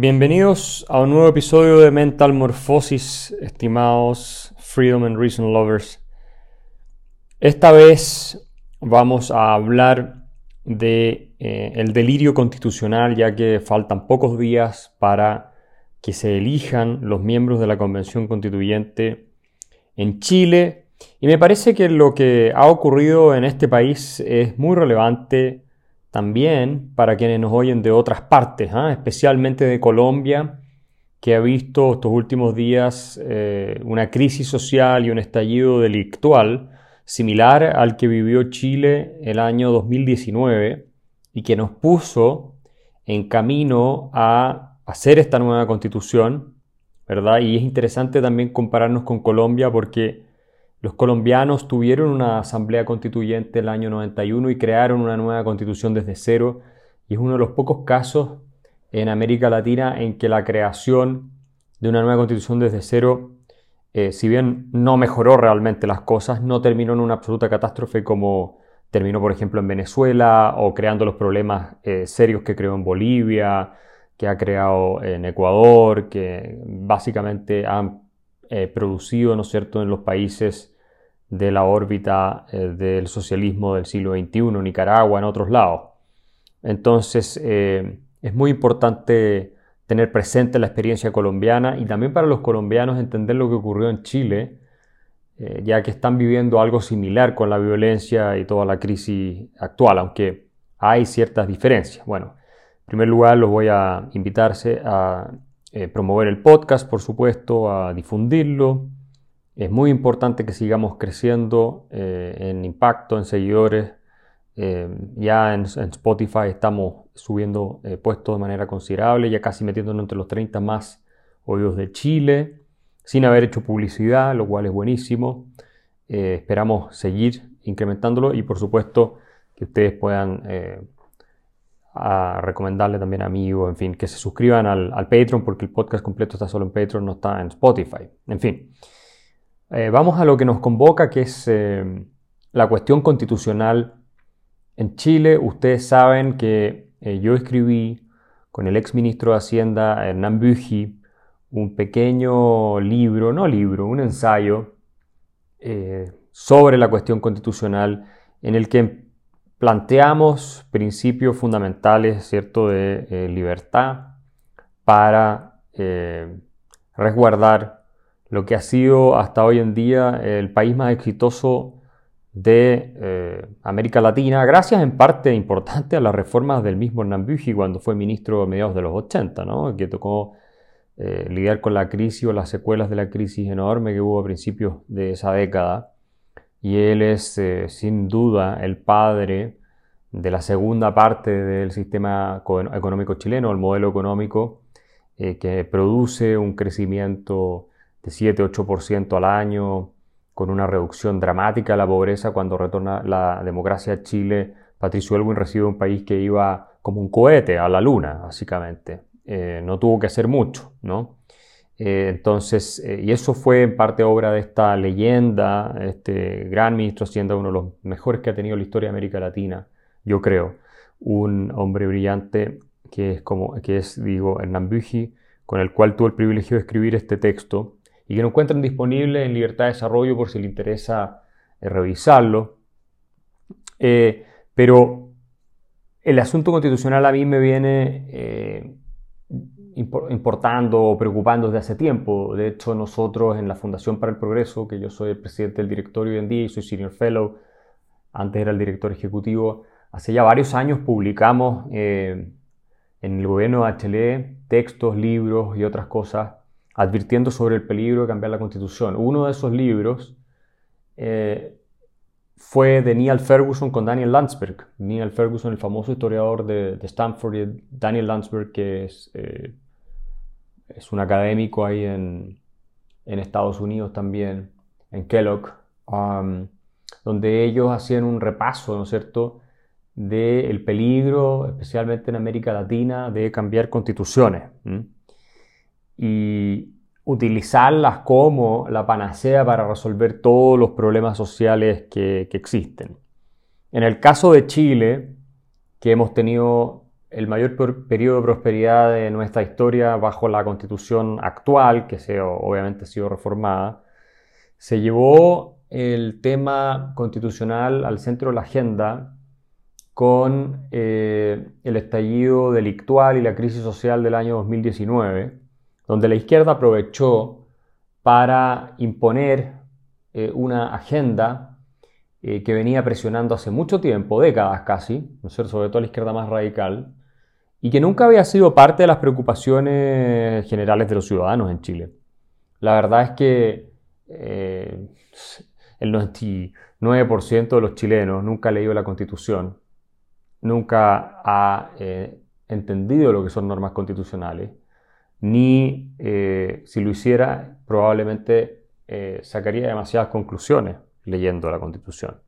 Bienvenidos a un nuevo episodio de Mental Morphosis, estimados Freedom and Reason Lovers. Esta vez vamos a hablar de eh, el delirio constitucional, ya que faltan pocos días para que se elijan los miembros de la Convención Constituyente en Chile. Y me parece que lo que ha ocurrido en este país es muy relevante también para quienes nos oyen de otras partes, ¿ah? especialmente de Colombia, que ha visto estos últimos días eh, una crisis social y un estallido delictual similar al que vivió Chile el año 2019 y que nos puso en camino a hacer esta nueva constitución, ¿verdad? Y es interesante también compararnos con Colombia porque los colombianos tuvieron una asamblea constituyente el año 91 y crearon una nueva constitución desde cero y es uno de los pocos casos en América Latina en que la creación de una nueva constitución desde cero, eh, si bien no mejoró realmente las cosas, no terminó en una absoluta catástrofe como terminó por ejemplo en Venezuela o creando los problemas eh, serios que creó en Bolivia, que ha creado en Ecuador, que básicamente han eh, producido, ¿no es cierto?, en los países de la órbita eh, del socialismo del siglo XXI, Nicaragua, en otros lados. Entonces, eh, es muy importante tener presente la experiencia colombiana y también para los colombianos entender lo que ocurrió en Chile, ya que están viviendo algo similar con la violencia y toda la crisis actual, aunque hay ciertas diferencias. Bueno, en primer lugar, los voy a invitarse a eh, promover el podcast, por supuesto, a difundirlo. Es muy importante que sigamos creciendo eh, en impacto, en seguidores. Eh, ya en, Spotify estamos subiendo puestos de manera considerable, ya casi metiéndonos entre los 30 más oídos de Chile, sin haber hecho publicidad, lo cual es buenísimo. esperamos seguir incrementándolo y por supuesto que ustedes puedan a recomendarle también a amigos, en fin, que se suscriban al, Patreon porque el podcast completo está solo en Patreon, no está en Spotify. En fin, eh, vamos a lo que nos convoca, que es eh, la cuestión constitucional en Chile. Ustedes saben que eh, yo escribí con el ex ministro de Hacienda, Hernán Büchi, un pequeño libro, no libro, un ensayo sobre la cuestión constitucional en el que planteamos principios fundamentales ¿cierto? de eh, libertad para eh, resguardar lo que ha sido hasta hoy en día el país más exitoso de eh, América Latina, gracias en parte importante a las reformas del mismo Hernán cuando fue ministro a mediados de los 80, ¿no? que tocó lidiar con la crisis o las secuelas de la crisis enorme que hubo a principios de esa década y él es eh, sin duda el padre de la segunda parte del sistema económico chileno, el modelo económico eh, que produce un crecimiento de 7-8% al año, con una reducción dramática de la pobreza cuando retorna la democracia a Chile. Patricio Elwin recibe un país que iba como un cohete a la luna, básicamente. Eh, no tuvo que hacer mucho, ¿no? Eh, entonces, eh, y eso fue en parte obra de esta leyenda, este gran ministro Hacienda, uno de los mejores que ha tenido la historia de América Latina, yo creo, un hombre brillante que es, como, que es digo, Hernán Büchi, con el cual tuve el privilegio de escribir este texto y que lo encuentran disponible en Libertad de Desarrollo por si le interesa eh, revisarlo. pero el asunto constitucional a mí me viene importando o preocupando desde hace tiempo. De hecho, nosotros en la Fundación para el Progreso, que yo soy el presidente del directorio hoy en día y soy senior fellow, antes era el director ejecutivo, hace ya varios años publicamos eh, en el gobierno de HLE textos, libros y otras cosas advirtiendo sobre el peligro de cambiar la constitución. Uno de esos libros eh, fue de Neil Ferguson con Daniel Landsberg. Neil Ferguson, el famoso historiador de, Stanford, y Daniel Landsberg, que es eh, es un académico ahí en, Estados Unidos también, en Kellogg, um, donde ellos hacían un repaso, ¿no es cierto?, del peligro, especialmente en América Latina, de cambiar constituciones y utilizarlas como la panacea para resolver todos los problemas sociales que existen. En el caso de Chile, que hemos tenido el mayor periodo de prosperidad de nuestra historia bajo la constitución actual, que se, obviamente ha sido reformada, se llevó el tema constitucional al centro de la agenda con eh, el estallido delictual y la crisis social del año 2019, donde la izquierda aprovechó para imponer eh, una agenda eh, que venía presionando hace mucho tiempo, décadas casi, ¿no sobre todo la izquierda más radical, y que nunca había sido parte de las preocupaciones generales de los ciudadanos en Chile. La verdad es que eh, el 99% de los chilenos nunca ha leído la Constitución, nunca ha eh, entendido lo que son normas constitucionales, ni eh, si lo hiciera probablemente sacaría demasiadas conclusiones leyendo la Constitución.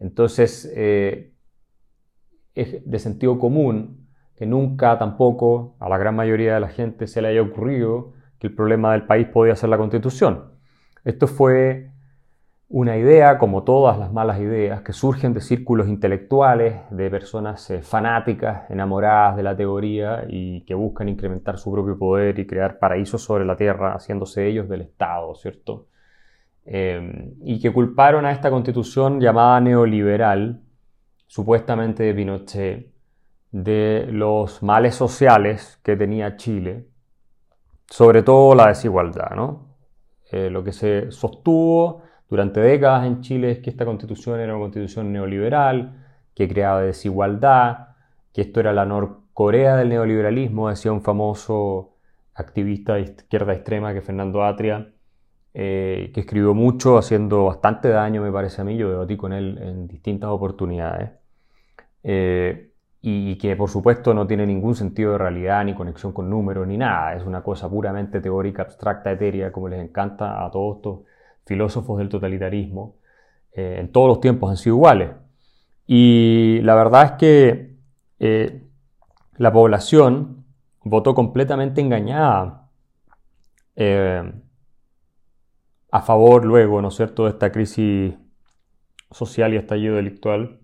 Entonces, es de sentido común que nunca tampoco a la gran mayoría de la gente se le haya ocurrido que el problema del país podía ser la constitución. Esto fue una idea, como todas las malas ideas, que surgen de círculos intelectuales, de personas eh, fanáticas, enamoradas de la teoría y que buscan incrementar su propio poder y crear paraísos sobre la tierra, haciéndose ellos del Estado, ¿cierto? Eh, y que culparon a esta constitución llamada neoliberal, supuestamente de Pinochet, de los males sociales que tenía Chile, sobre todo la desigualdad. ¿no? Eh, lo que se sostuvo durante décadas en Chile es que esta constitución era una constitución neoliberal, que creaba desigualdad, que esto era la Norcorea del neoliberalismo, decía un famoso activista de izquierda extrema que Fernando Atria, eh, que escribió mucho, haciendo bastante daño, me parece a mí, yo debatí con él en distintas oportunidades. Eh, y que por supuesto no tiene ningún sentido de realidad ni conexión con números ni nada, es una cosa puramente teórica, abstracta, etérea, como les encanta a todos estos filósofos del totalitarismo. Eh, en todos los tiempos han sido iguales. Y la verdad es que eh, la población votó completamente engañada eh, a favor luego, ¿no es cierto?, de esta crisis social y estallido delictual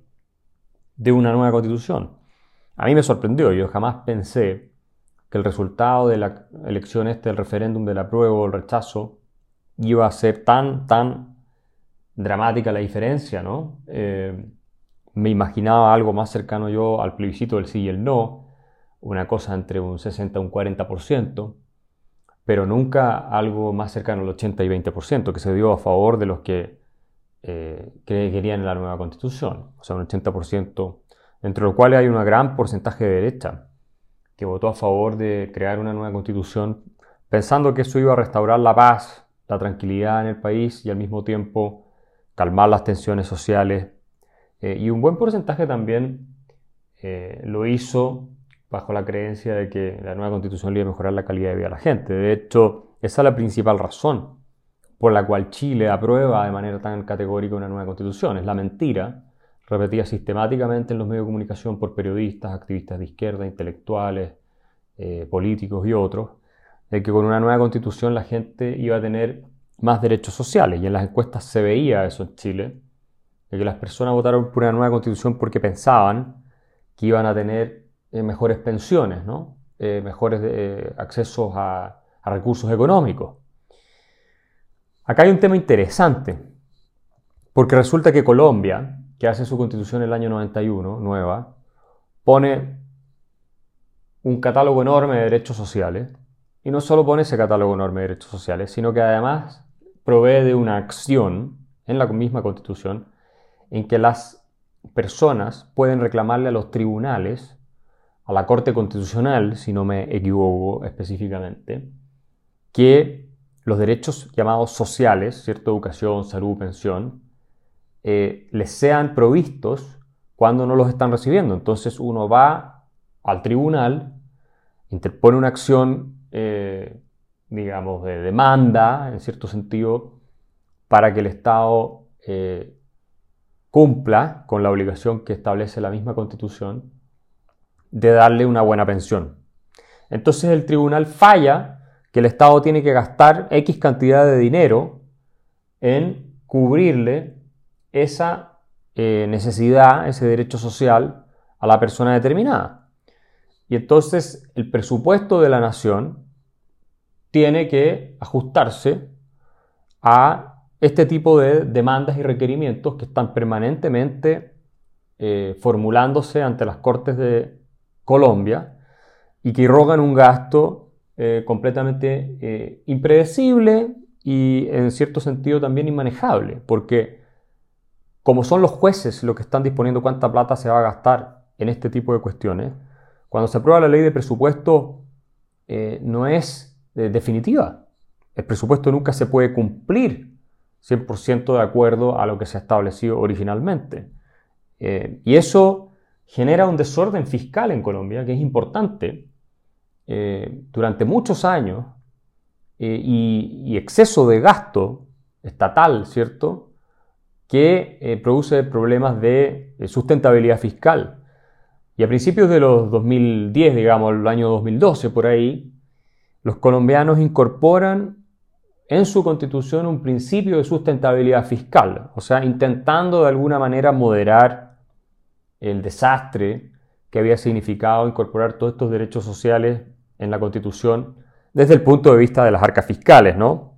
de una nueva constitución. A mí me sorprendió, yo jamás pensé que el resultado de la elección este, el referéndum del apruebo o el rechazo, iba a ser tan, tan dramática la diferencia, ¿no? Eh, me imaginaba algo más cercano yo al plebiscito del sí y el no, una cosa entre un 60 y un 40%, pero nunca algo más cercano al 80 y 20%, que se dio a favor de los que, eh, que querían la nueva constitución, o sea, un 80% entre los cuales hay un gran porcentaje de derecha, que votó a favor de crear una nueva constitución, pensando que eso iba a restaurar la paz, la tranquilidad en el país y al mismo tiempo calmar las tensiones sociales. Eh, y un buen porcentaje también eh, lo hizo bajo la creencia de que la nueva constitución iba a mejorar la calidad de vida de la gente. De hecho, esa es la principal razón por la cual Chile aprueba de manera tan categórica una nueva constitución. Es la mentira repetida sistemáticamente en los medios de comunicación por periodistas, activistas de izquierda, intelectuales, eh, políticos y otros, de que con una nueva constitución la gente iba a tener más derechos sociales. Y en las encuestas se veía eso en Chile, de que las personas votaron por una nueva constitución porque pensaban que iban a tener eh, mejores pensiones, ¿no? Eh, mejores accesos a recursos económicos. Acá hay un tema interesante, porque resulta que Colombia, que hace su constitución en el año 91, nueva, pone un catálogo enorme de derechos sociales. Y no solo pone ese catálogo enorme de derechos sociales, sino que además provee de una acción en la misma constitución en que las personas pueden reclamarle a los tribunales, a la Corte Constitucional, si no me equivoco específicamente, que los derechos llamados sociales, ¿cierto? Educación, salud, pensión, eh, les sean provistos cuando no los están recibiendo. Entonces uno va al tribunal, interpone una acción, eh, digamos, de demanda, en cierto sentido, para que el Estado eh, cumpla con la obligación que establece la misma Constitución de darle una buena pensión. Entonces el tribunal falla que el Estado tiene que gastar X cantidad de dinero en cubrirle esa eh, necesidad, ese derecho social a la persona determinada. y entonces el presupuesto de la nación tiene que ajustarse a este tipo de demandas y requerimientos que están permanentemente eh, formulándose ante las Cortes de Colombia y que irrogan un gasto eh, completamente impredecible y en cierto sentido también inmanejable, porque como son los jueces los que están disponiendo cuánta plata se va a gastar en este tipo de cuestiones, cuando se aprueba la ley de presupuesto no es definitiva. El presupuesto nunca se puede cumplir 100% de acuerdo a lo que se ha establecido originalmente. Eh, y eso genera un desorden fiscal en Colombia que es importante. Eh, durante muchos años eh, y, exceso de gasto estatal, ¿cierto? Que produce problemas de sustentabilidad fiscal. Y a principios de los 2010, digamos, el año 2012, por ahí, los colombianos incorporan en su constitución un principio de sustentabilidad fiscal, o sea, intentando de alguna manera moderar el desastre que había significado incorporar todos estos derechos sociales en la constitución desde el punto de vista de las arcas fiscales, ¿no?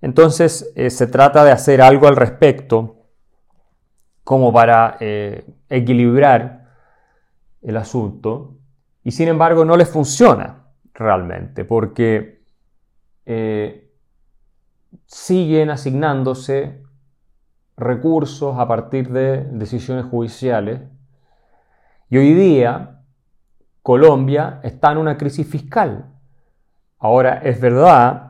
Entonces eh, se trata de hacer algo al respecto como para eh, equilibrar el asunto y sin embargo no les funciona realmente porque eh, siguen asignándose recursos a partir de decisiones judiciales. Y hoy día Colombia está en una crisis fiscal. Ahora, es verdad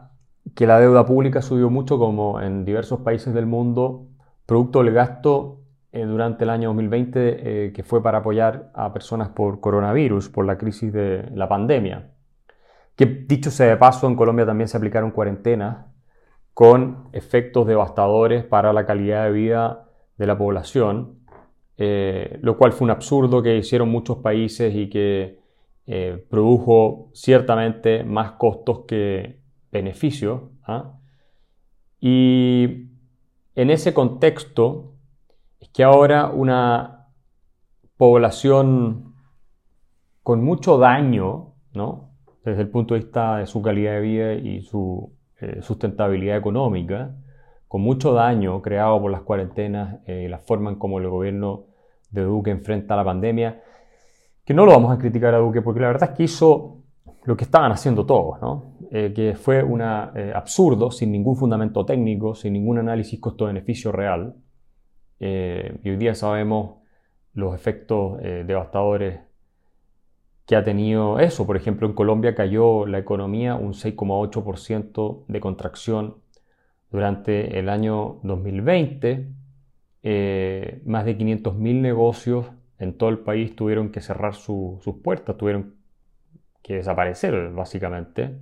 que la deuda pública subió mucho como en diversos países del mundo, producto del gasto eh, durante el año 2020 eh, que fue para apoyar a personas por coronavirus, por la crisis de la pandemia. Que dicho sea de paso, en Colombia también se aplicaron cuarentenas con efectos devastadores para la calidad de vida de la población, eh, lo cual fue un absurdo que hicieron muchos países y que produjo ciertamente más costos que beneficios. ¿ah? Y en ese contexto es que ahora una población con mucho daño, ¿no? desde el punto de vista de su calidad de vida y su eh, sustentabilidad económica, con mucho daño creado por las cuarentenas eh, la forma en cómo el gobierno de Duque enfrenta la pandemia, que no lo vamos a criticar a Duque porque la verdad es que hizo lo que estaban haciendo todos, ¿no? Eh, que fue un absurdo, sin ningún fundamento técnico, sin ningún análisis costo-beneficio real. y hoy día sabemos los efectos devastadores que ha tenido eso. Por ejemplo, en Colombia cayó la economía un 6,8% de contracción durante el año 2020. Eh, más de 500.000 negocios en todo el país tuvieron que cerrar sus puertas, tuvieron que desaparecer básicamente.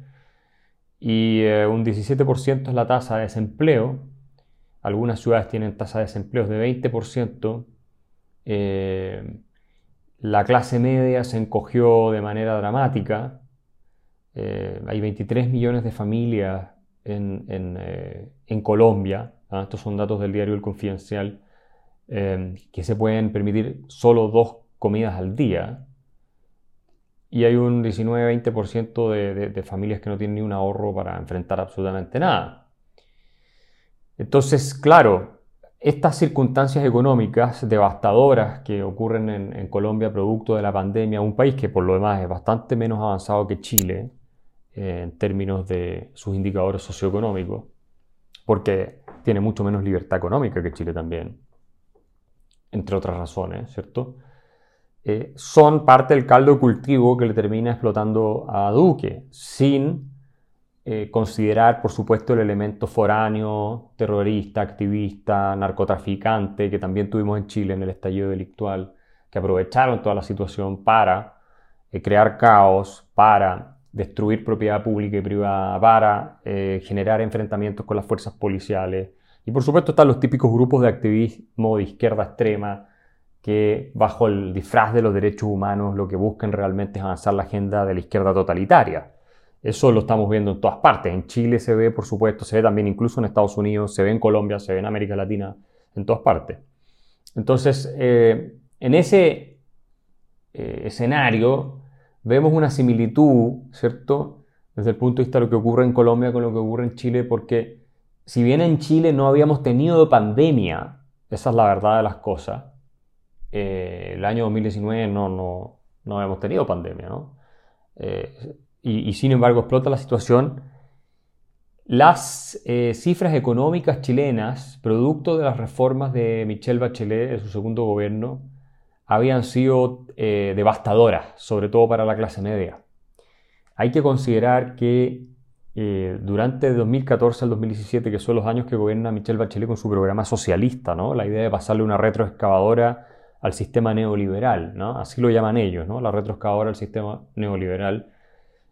Y eh, un 17% es la tasa de desempleo. Algunas ciudades tienen tasa de desempleo de 20%. Eh, la clase media se encogió de manera dramática. Eh, hay 23 millones de familias en, eh, Colombia. ¿ah? Estos son datos del diario El Confidencial. Que se pueden permitir solo dos comidas al día. Y hay un 19-20% de, de familias que no tienen ni un ahorro para enfrentar absolutamente nada. Entonces, claro, estas circunstancias económicas devastadoras que ocurren en, Colombia producto de la pandemia, un país que por lo demás es bastante menos avanzado que Chile eh, en términos de sus indicadores socioeconómicos, porque tiene mucho menos libertad económica que Chile también, entre otras razones, ¿cierto? Eh, son parte del caldo de cultivo que le termina explotando a Duque, sin eh, considerar, por supuesto, el elemento foráneo, terrorista, activista, narcotraficante, que también tuvimos en Chile en el estallido delictual, que aprovecharon toda la situación para eh, crear caos, para destruir propiedad pública y privada, para generar enfrentamientos con las fuerzas policiales. Y por supuesto están los típicos grupos de activismo de izquierda extrema que bajo el disfraz de los derechos humanos lo que buscan realmente es avanzar la agenda de la izquierda totalitaria eso lo estamos viendo en todas partes. En Chile se ve, por supuesto, se ve también incluso en Estados Unidos, se ve en Colombia, se ve en América Latina, en todas partes. Entonces, eh, en ese eh, escenario, vemos una similitud, ¿cierto? Desde el punto de vista de lo que ocurre en Colombia con lo que ocurre en Chile, porque si bien en Chile no habíamos tenido pandemia, esa es la verdad de las cosas, eh, el año 2019 no, no, no habíamos tenido pandemia, ¿no? Eh, y, sin embargo explota la situación. Las eh, cifras económicas chilenas, producto de las reformas de Michelle Bachelet en su segundo gobierno, habían sido devastadoras, sobre todo para la clase media. Hay que considerar que durante 2014 al 2017, que son los años que gobierna Michelle Bachelet con su programa socialista, ¿no? la idea de pasarle una retroexcavadora al sistema neoliberal, ¿no? así lo llaman ellos, ¿no? la retroexcavadora al sistema neoliberal,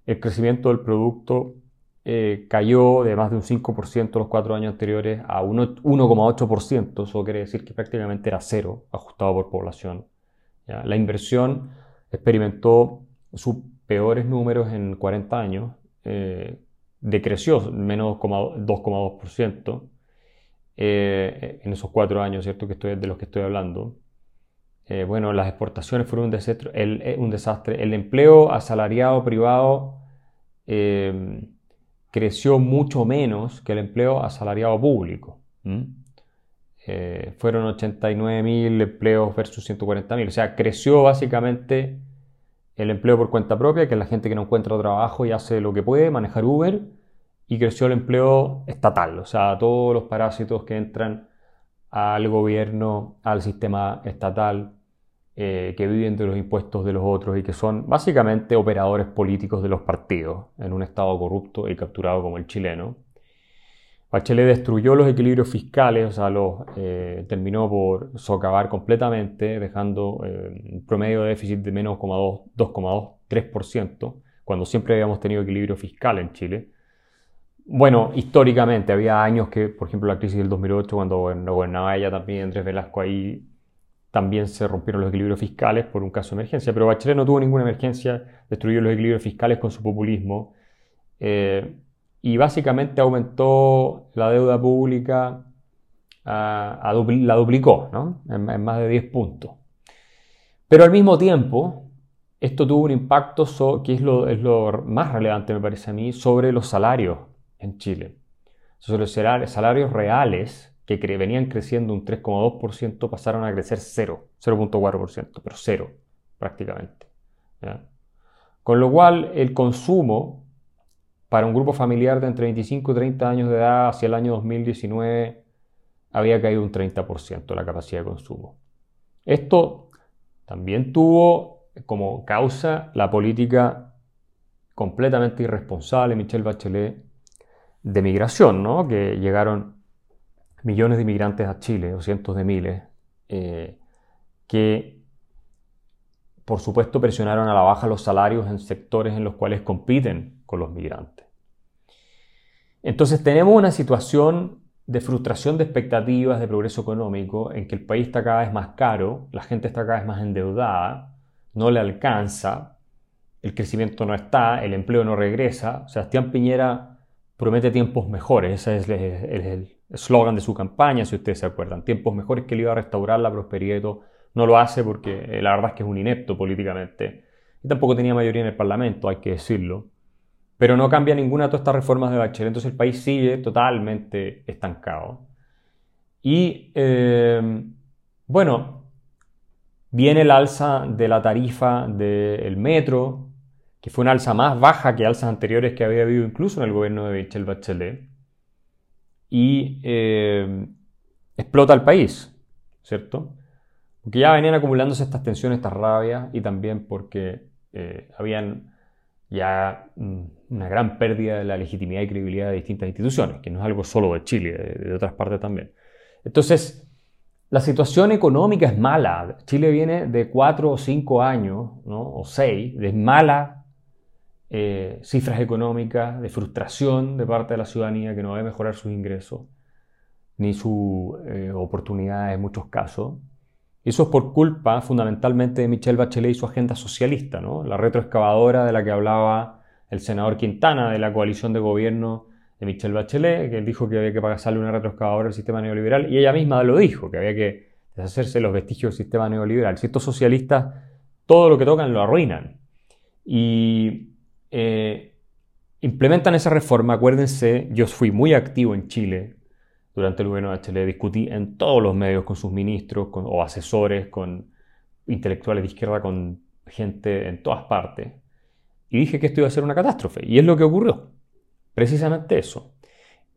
el crecimiento del producto eh, cayó de más de un 5% los cuatro años anteriores a 1,8%, eso quiere decir que prácticamente era cero ajustado por población. La inversión experimentó sus peores números en 40 años, eh, decreció menos 2,2% eh, en esos cuatro años ¿cierto? Que estoy, de los que estoy hablando. Eh, bueno, las exportaciones fueron un desastre, el, eh, empleo asalariado privado em, creció mucho menos que el empleo asalariado público. Eh, fueron 89.000 empleos versus 140.000. O sea, creció básicamente el empleo por cuenta propia, que es la gente que no encuentra trabajo y hace lo que puede, manejar Uber, y creció el empleo estatal, o sea, todos los parásitos que entran al gobierno, al sistema estatal, eh, que viven de los impuestos de los otros y que son básicamente operadores políticos de los partidos en un estado corrupto y capturado como el chileno. Bachelet destruyó los equilibrios fiscales, o sea, los eh, terminó por socavar completamente, dejando eh, un promedio de déficit de menos 2,2-3%, cuando siempre habíamos tenido equilibrio fiscal en Chile. Bueno, históricamente había años que, por ejemplo, la crisis del 2008, cuando gobernaba ella también, Andrés Velasco, ahí también se rompieron los equilibrios fiscales por un caso de emergencia, pero Bachelet no tuvo ninguna emergencia, destruyó los equilibrios fiscales con su populismo eh, y básicamente aumentó la deuda pública, la duplicó en, más de 10 puntos. Pero al mismo tiempo, esto tuvo un impacto, que es lo, es lo más relevante me parece a mí, sobre los salarios en Chile. Sobre los salarios reales que venían creciendo un 3,2% pasaron a crecer 0, 0.4%, pero 0 prácticamente. Con lo cual el consumo para un grupo familiar de entre 25 y 30 años de edad hacia el año 2019 había caído un 30% la capacidad de consumo. Esto también tuvo como causa la política completamente irresponsable de Michelle Bachelet de migración, ¿no? que llegaron millones de inmigrantes a Chile, o cientos de miles, eh, que por supuesto presionaron a la baja los salarios en sectores en los cuales compiten con los migrantes. Entonces tenemos una situación de frustración de expectativas de progreso económico en que el país está cada vez más caro, la gente está cada vez más endeudada, no le alcanza, el crecimiento no está, el empleo no regresa. Sebastián Piñera promete tiempos mejores, ese es el, eslogan de su campaña, si ustedes se acuerdan, tiempos mejores que él iba a restaurar la prosperidad. No lo hace porque eh, la verdad es que es un inepto políticamente. Y tampoco tenía mayoría en el Parlamento, hay que decirlo. Pero no cambia ninguna de todas estas reformas de Bachelet. Entonces el país sigue totalmente estancado. Y eh, bueno, viene el alza de la tarifa del metro, que fue una alza más baja que alzas anteriores que había habido incluso en el gobierno de Michel Bachelet y eh, explota el país, ¿cierto? Porque ya venían acumulándose estas tensiones, estas rabias y también porque eh, habían ya mm, una gran pérdida de la legitimidad y credibilidad de distintas instituciones, que no es algo solo de Chile, de, otras partes también. Entonces, la situación económica es mala. Chile viene de cuatro o cinco años, ¿no? o seis, de mala eh, cifras económicas, de frustración de parte de la ciudadanía que no a mejorar sus ingresos ni sus eh, oportunidades en muchos casos. Eso es por culpa fundamentalmente de Michelle Bachelet y su agenda socialista, ¿no? la retroexcavadora de la que hablaba el senador Quintana de la coalición de gobierno de Michelle Bachelet, que él dijo que había que pasarle una retroexcavadora al sistema neoliberal, y ella misma lo dijo, que había que deshacerse de los vestigios del sistema neoliberal. Si estos socialistas todo lo que tocan lo arruinan. y eh, implementan esa reforma. Acuérdense, yo fui muy activo en Chile durante el gobierno de Chile, discutí en todos los medios con sus ministros o asesores, con intelectuales de izquierda, con gente en todas partes. Y dije que esto iba a ser una catástrofe. Y es lo que ocurrió. Precisamente eso.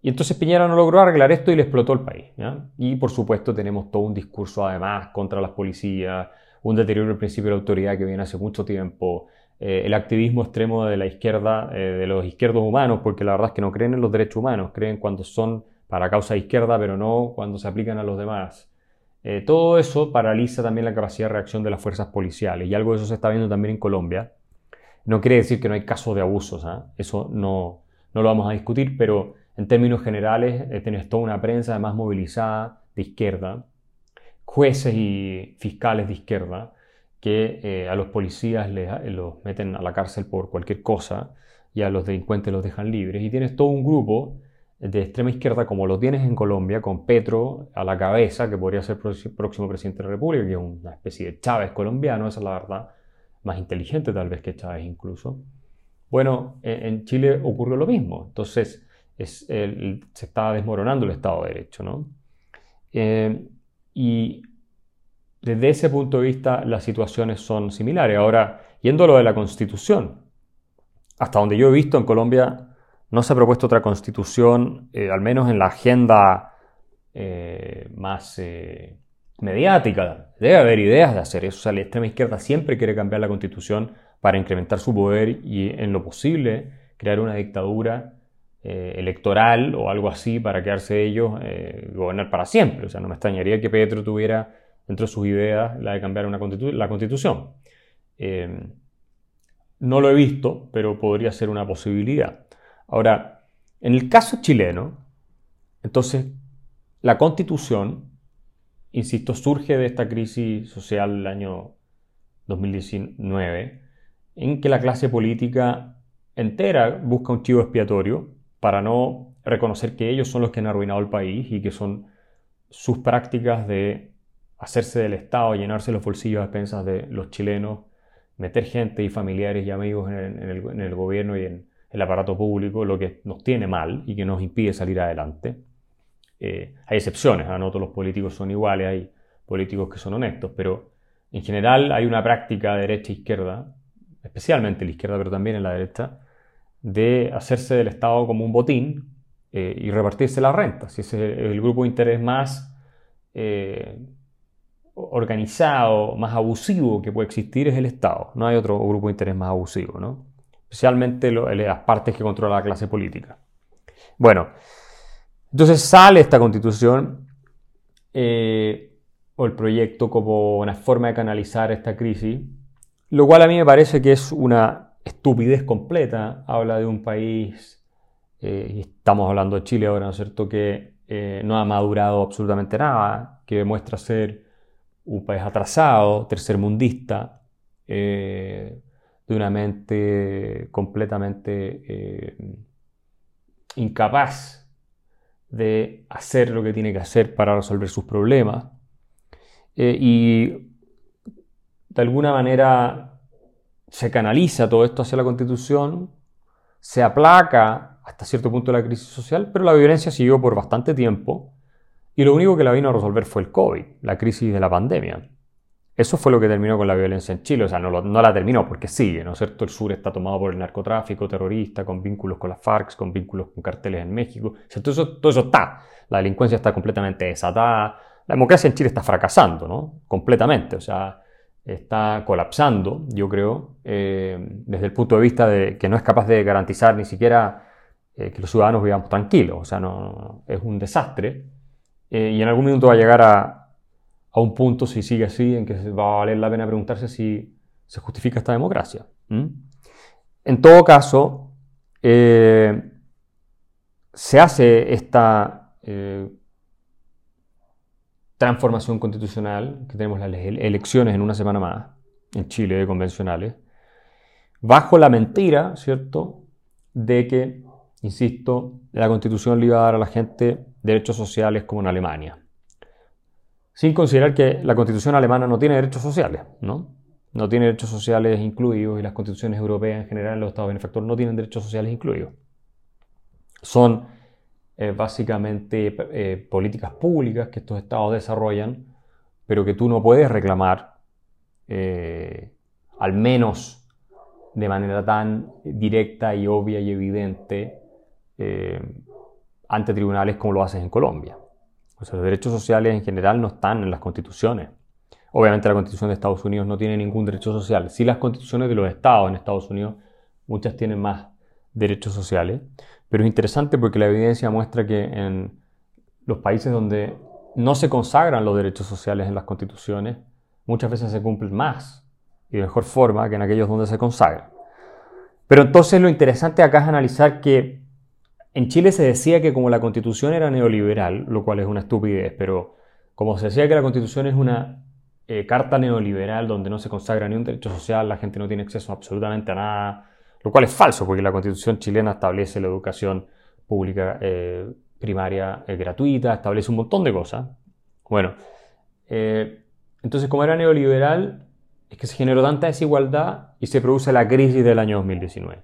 Y entonces Piñera no logró arreglar esto y le explotó el país. Y por supuesto tenemos todo un discurso además contra las policías, un deterioro del principio de autoridad que viene hace mucho tiempo, eh, el activismo extremo de la izquierda, eh, de los izquierdos humanos, porque la verdad es que no creen en los derechos humanos, creen cuando son para causa izquierda, pero no cuando se aplican a los demás. Eh, todo eso paraliza también la capacidad de reacción de las fuerzas policiales y algo de eso se está viendo también en Colombia. No quiere decir que no hay casos de abusos, ¿ah? eso no, no lo vamos a discutir, pero en términos generales eh, tenés toda una prensa además movilizada de izquierda, jueces y fiscales de izquierda que eh, a los policías los meten a la cárcel por cualquier cosa y a los delincuentes los dejan libres. Y tienes todo un grupo de extrema izquierda como lo tienes en Colombia, con Petro a la cabeza, que podría ser próximo presidente de la República, que es una especie de Chávez colombiano, esa es la verdad, más inteligente tal vez que Chávez incluso. Bueno, en Chile ocurrió lo mismo, entonces se estaba desmoronando el Estado de Derecho, ¿no? Eh, y desde ese punto de vista las situaciones son similares. Ahora, yendo a lo de la Constitución, hasta donde yo he visto en Colombia no se ha propuesto otra constitución, eh, al menos en la agenda eh, más eh, mediática. Debe haber ideas de hacer eso. O sea, la extrema izquierda siempre quiere cambiar la constitución para incrementar su poder y, en lo posible, crear una dictadura electoral o algo así para quedarse ellos gobernar para siempre. O sea, no me extrañaría que Petro tuviera dentro de sus ideas la de cambiar una la constitución. no lo he visto, pero podría ser una posibilidad. Ahora, en el caso chileno, entonces, la constitución, insisto, surge de esta crisis social del año 2019, en que la clase política entera busca un chivo expiatorio para no reconocer que ellos son los que han arruinado el país y que son sus prácticas de hacerse del Estado, llenarse los bolsillos a expensas de los chilenos, meter gente y familiares y amigos en el, en gobierno y en, el aparato público, lo que nos tiene mal y que nos impide salir adelante. Eh, hay excepciones, no todos los políticos son iguales, hay políticos que son honestos, pero en general hay una práctica de derecha e izquierda, especialmente la izquierda, pero también en la derecha, de hacerse del Estado como un botín eh, y repartirse las rentas. Si ese es el grupo de interés más eh, organizado, más abusivo que puede existir, es el Estado. No hay otro grupo de interés más abusivo, ¿no? especialmente las partes que controla la clase política. Bueno, entonces sale esta constitución eh, o el proyecto como una forma de canalizar esta crisis, lo cual a mí me parece que es una estupidez completa. Habla de un país, eh, estamos hablando de Chile ahora, ¿no es cierto?, que eh, no ha madurado absolutamente nada, que demuestra ser un país atrasado, tercermundista, de una mente completamente eh, incapaz de hacer lo que tiene que hacer para resolver sus problemas. Eh, y de alguna manera se canaliza todo esto hacia la constitución, se aplaca hasta cierto punto la crisis social, pero la violencia siguió por bastante tiempo y lo único que la vino a resolver fue el COVID, la crisis de la pandemia. Eso fue lo que terminó con la violencia en Chile, o sea, no, la terminó porque sigue, ¿no es cierto? El sur está tomado por el narcotráfico terrorista, con vínculos con las FARC, con vínculos con carteles en México, o sea, todo, eso, todo eso está, la delincuencia está completamente desatada, la democracia en Chile está fracasando, ¿no? Completamente, o sea, está colapsando, yo creo, eh, desde el punto de vista de que no es capaz de garantizar ni siquiera eh, que los ciudadanos vivamos tranquilos, o sea, no, es un desastre, eh, y en algún momento va a llegar a, a un punto, si sigue así, en que va a valer la pena preguntarse si se justifica esta democracia. En todo caso, eh, se hace esta eh, transformación constitucional, que tenemos las elecciones en una semana más, en Chile, de convencionales, bajo la mentira, ¿cierto?, de que, insisto, la constitución le iba a dar a la gente derechos sociales como en Alemania sin considerar que la constitución alemana no tiene derechos sociales, ¿no? no tiene derechos sociales incluidos y las constituciones europeas en general, los estados benefactores no tienen derechos sociales incluidos. Son eh, básicamente eh, políticas públicas que estos estados desarrollan, pero que tú no puedes reclamar, eh, al menos de manera tan directa y obvia y evidente, ante tribunales como lo haces en Colombia. O sea, los derechos sociales en general no están en las constituciones. Obviamente la constitución de Estados Unidos no tiene ningún derecho social. Sí las constituciones de los estados en Estados Unidos, muchas tienen más derechos sociales. Pero es interesante porque la evidencia muestra que en los países donde no se consagran los derechos sociales en las constituciones, muchas veces se cumplen más y de mejor forma que en aquellos donde se consagran. Pero entonces lo interesante acá es analizar que en Chile se decía que como la constitución era neoliberal, lo cual es una estupidez, pero como se decía que la constitución es una eh, carta neoliberal donde no se consagra ni un derecho social, la gente no tiene acceso absolutamente a nada, lo cual es falso porque la constitución chilena establece la educación pública eh, primaria eh, gratuita, establece un montón de cosas. Bueno, eh, entonces como era neoliberal, es que se generó tanta desigualdad y se produce la crisis del año 2019.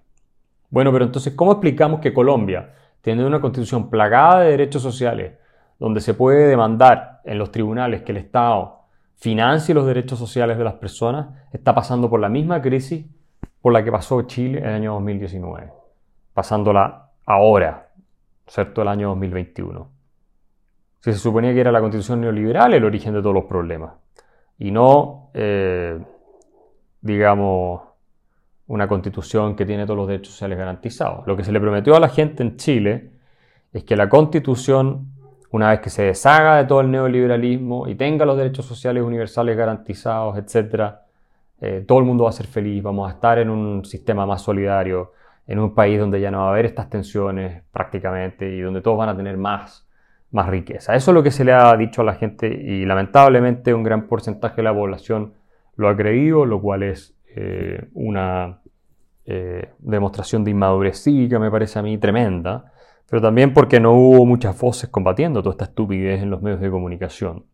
Bueno, pero entonces, ¿cómo explicamos que Colombia, teniendo una constitución plagada de derechos sociales, donde se puede demandar en los tribunales que el Estado financie los derechos sociales de las personas, está pasando por la misma crisis por la que pasó Chile en el año 2019, pasándola ahora, ¿cierto? El año 2021. Si se suponía que era la constitución neoliberal el origen de todos los problemas y no, eh, digamos, una constitución que tiene todos los derechos sociales garantizados. Lo que se le prometió a la gente en Chile es que la constitución, una vez que se deshaga de todo el neoliberalismo y tenga los derechos sociales universales garantizados, etc., eh, todo el mundo va a ser feliz, vamos a estar en un sistema más solidario, en un país donde ya no va a haber estas tensiones prácticamente y donde todos van a tener más, más riqueza. Eso es lo que se le ha dicho a la gente y lamentablemente un gran porcentaje de la población lo ha creído, lo cual es eh, una eh, demostración de inmadurez cívica, me parece a mí tremenda, pero también porque no hubo muchas voces combatiendo toda esta estupidez en los medios de comunicación.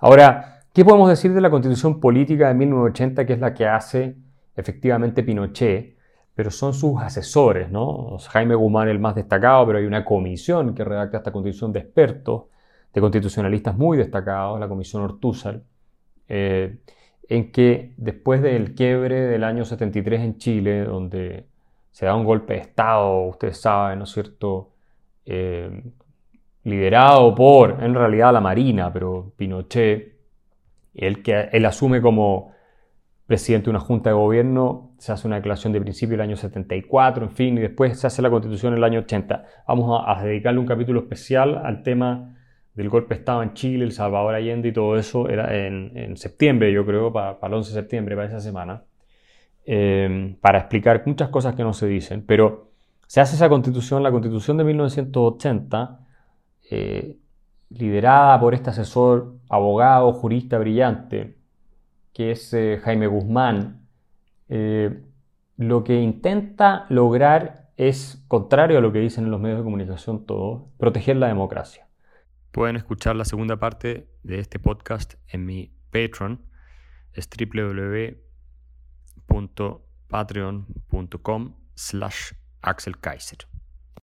Ahora, ¿Qué podemos decir de la constitución política de 1980, que es la que hace efectivamente Pinochet, pero son sus asesores, ¿no? Jaime Guzmán el más destacado, pero hay una comisión que redacta esta constitución de expertos, de constitucionalistas muy destacados, la comisión Ortúzar, eh, en que después del quiebre del año 73 en Chile, donde se da un golpe de Estado, ustedes saben, ¿no es cierto?, eh, liderado por, en realidad, la Marina, pero Pinochet, él, que, él asume como presidente de una junta de gobierno, se hace una declaración de principio el año 74, en fin, y después se hace la constitución en el año 80. Vamos a, dedicarle un capítulo especial al tema del golpe de Estado en Chile, El Salvador Allende y todo eso, era en, septiembre, yo creo, para, el 11 de septiembre, para esa semana, eh, para explicar muchas cosas que no se dicen, pero se hace esa constitución, la constitución de 1980, liderada por este asesor, abogado, jurista brillante, que es eh, Jaime Guzmán, eh, lo que intenta lograr es, contrario a lo que dicen en los medios de comunicación todos, proteger la democracia. Pueden escuchar la segunda parte de este podcast en mi Patreon, es www.patreon.com slash Axel Kaiser.